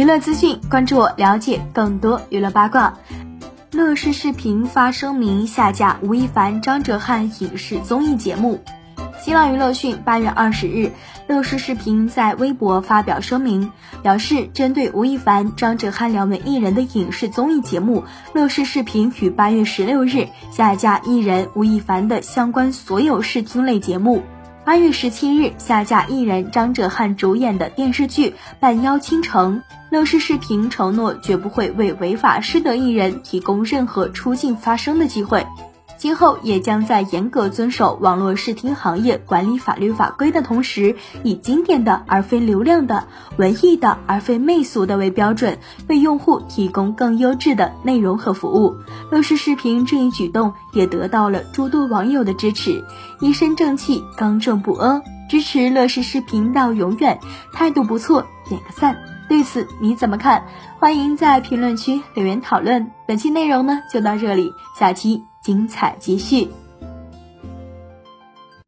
娱乐资讯，关注我，了解更多娱乐八卦。乐视视频发声明下架吴亦凡、张哲瀚影视综艺节目。新浪娱乐讯，八月二十日，乐视视频在微博发表声明，表示针对吴亦凡、张哲瀚两位艺人的影视综艺节目，乐视视频于八月十六日下架艺人吴亦凡的相关所有视听类节目。八月十七日下架艺人张哲瀚主演的电视剧《半妖倾城》，乐视视频承诺绝不会为违法失德艺人提供任何出镜发声的机会。今后也将在严格遵守网络视听行业管理法律法规的同时，以经典的而非流量的、文艺的而非媚俗的为标准，为用户提供更优质的内容和服务。乐视视频这一举动也得到了诸多网友的支持，一身正气，刚正不阿，支持乐视视频到永远，态度不错，点个赞。对此你怎么看？欢迎在评论区留言讨论。本期内容呢就到这里，下期。精彩继续。